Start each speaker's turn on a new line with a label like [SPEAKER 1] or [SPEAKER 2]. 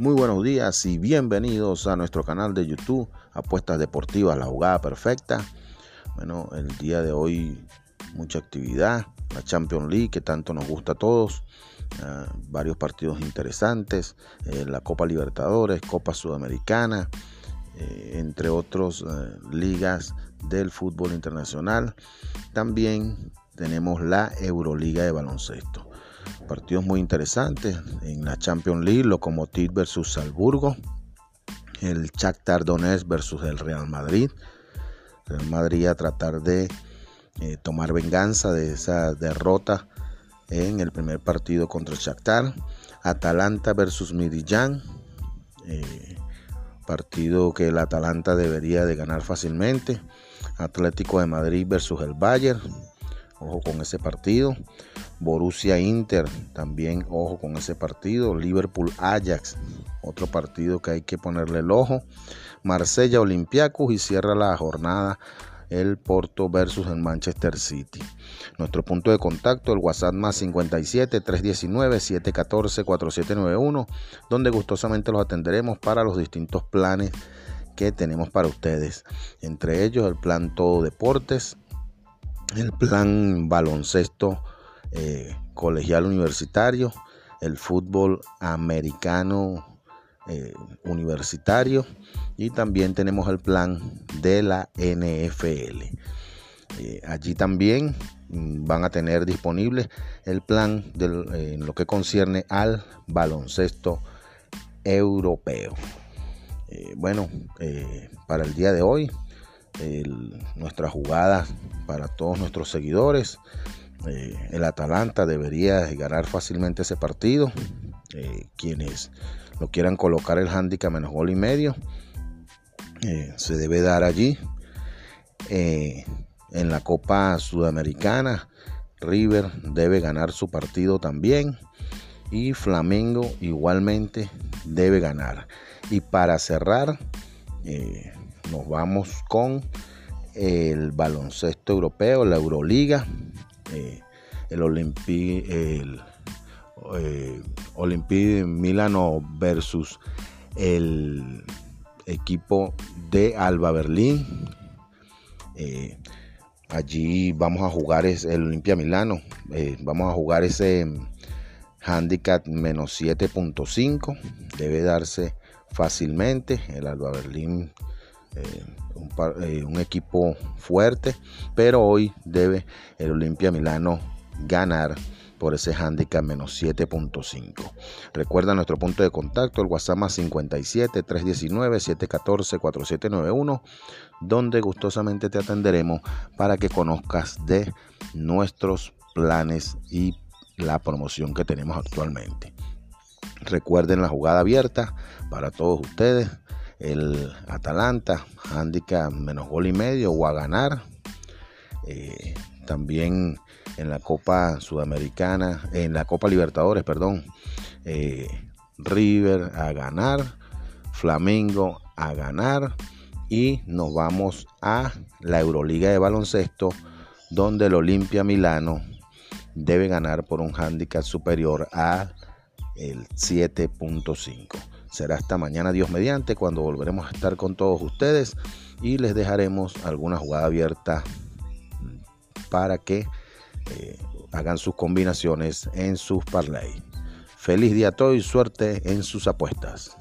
[SPEAKER 1] Muy buenos días y bienvenidos a nuestro canal de YouTube Apuestas Deportivas, la jugada perfecta. Bueno, el día de hoy mucha actividad, la Champions League que tanto nos gusta a todos, ah, varios partidos interesantes, eh, la Copa Libertadores, Copa Sudamericana, eh, entre otros eh, ligas del fútbol internacional. También tenemos la Euroliga de baloncesto. Partidos muy interesantes en la Champions League, Lokomotiv versus Salzburgo, el Shakhtar Donetsk versus el Real Madrid. Real Madrid a tratar de eh, tomar venganza de esa derrota en el primer partido contra el Shakhtar. Atalanta versus Midillán. Eh, partido que el Atalanta debería de ganar fácilmente. Atlético de Madrid versus el Bayern. Ojo con ese partido. Borussia Inter, también ojo con ese partido. Liverpool Ajax, otro partido que hay que ponerle el ojo. Marsella Olympiacos y cierra la jornada el Porto versus el Manchester City. Nuestro punto de contacto, el WhatsApp más 57 319 714 4791, donde gustosamente los atenderemos para los distintos planes que tenemos para ustedes. Entre ellos el plan Todo Deportes, el plan Baloncesto eh, colegial universitario, el fútbol americano eh, universitario y también tenemos el plan de la NFL. Eh, allí también mm, van a tener disponible el plan en lo que concierne al baloncesto europeo. bueno, para el día de hoy, nuestra jugada para todos nuestros seguidores eh, el Atalanta debería ganar fácilmente ese partido. Eh, quienes lo quieran colocar el handicap menos gol y medio, eh, se debe dar allí. en la Copa Sudamericana, River debe ganar su partido también. Y Flamengo igualmente debe ganar. Y para cerrar, nos vamos con el baloncesto europeo, la Euroliga. Eh, el Olympique el, eh, Milano versus el equipo de Alba Berlín. Eh, allí vamos a jugar es el Olimpia Milano. vamos a jugar ese handicap menos 7.5. Debe darse fácilmente. El Alba Berlín eh, un, equipo fuerte, pero hoy debe el Olimpia Milano ganar por ese handicap menos 7.5. Recuerda nuestro punto de contacto, el WhatsApp más 57 319 714 4791, donde gustosamente te atenderemos para que conozcas de nuestros planes y la promoción que tenemos actualmente. Recuerden la jugada abierta para todos ustedes el Atalanta, handicap menos gol y medio o a ganar. Eh, también en la Copa Sudamericana, en la Copa Libertadores, perdón, eh, River a ganar, Flamengo a ganar y nos vamos a la Euroliga de baloncesto donde el Olimpia Milano debe ganar por un handicap superior a el 7.5. Será hasta mañana Dios mediante cuando volveremos a estar con todos ustedes y les dejaremos alguna jugada abierta para que eh, hagan sus combinaciones en sus parlay. Feliz día a todos y suerte en sus apuestas.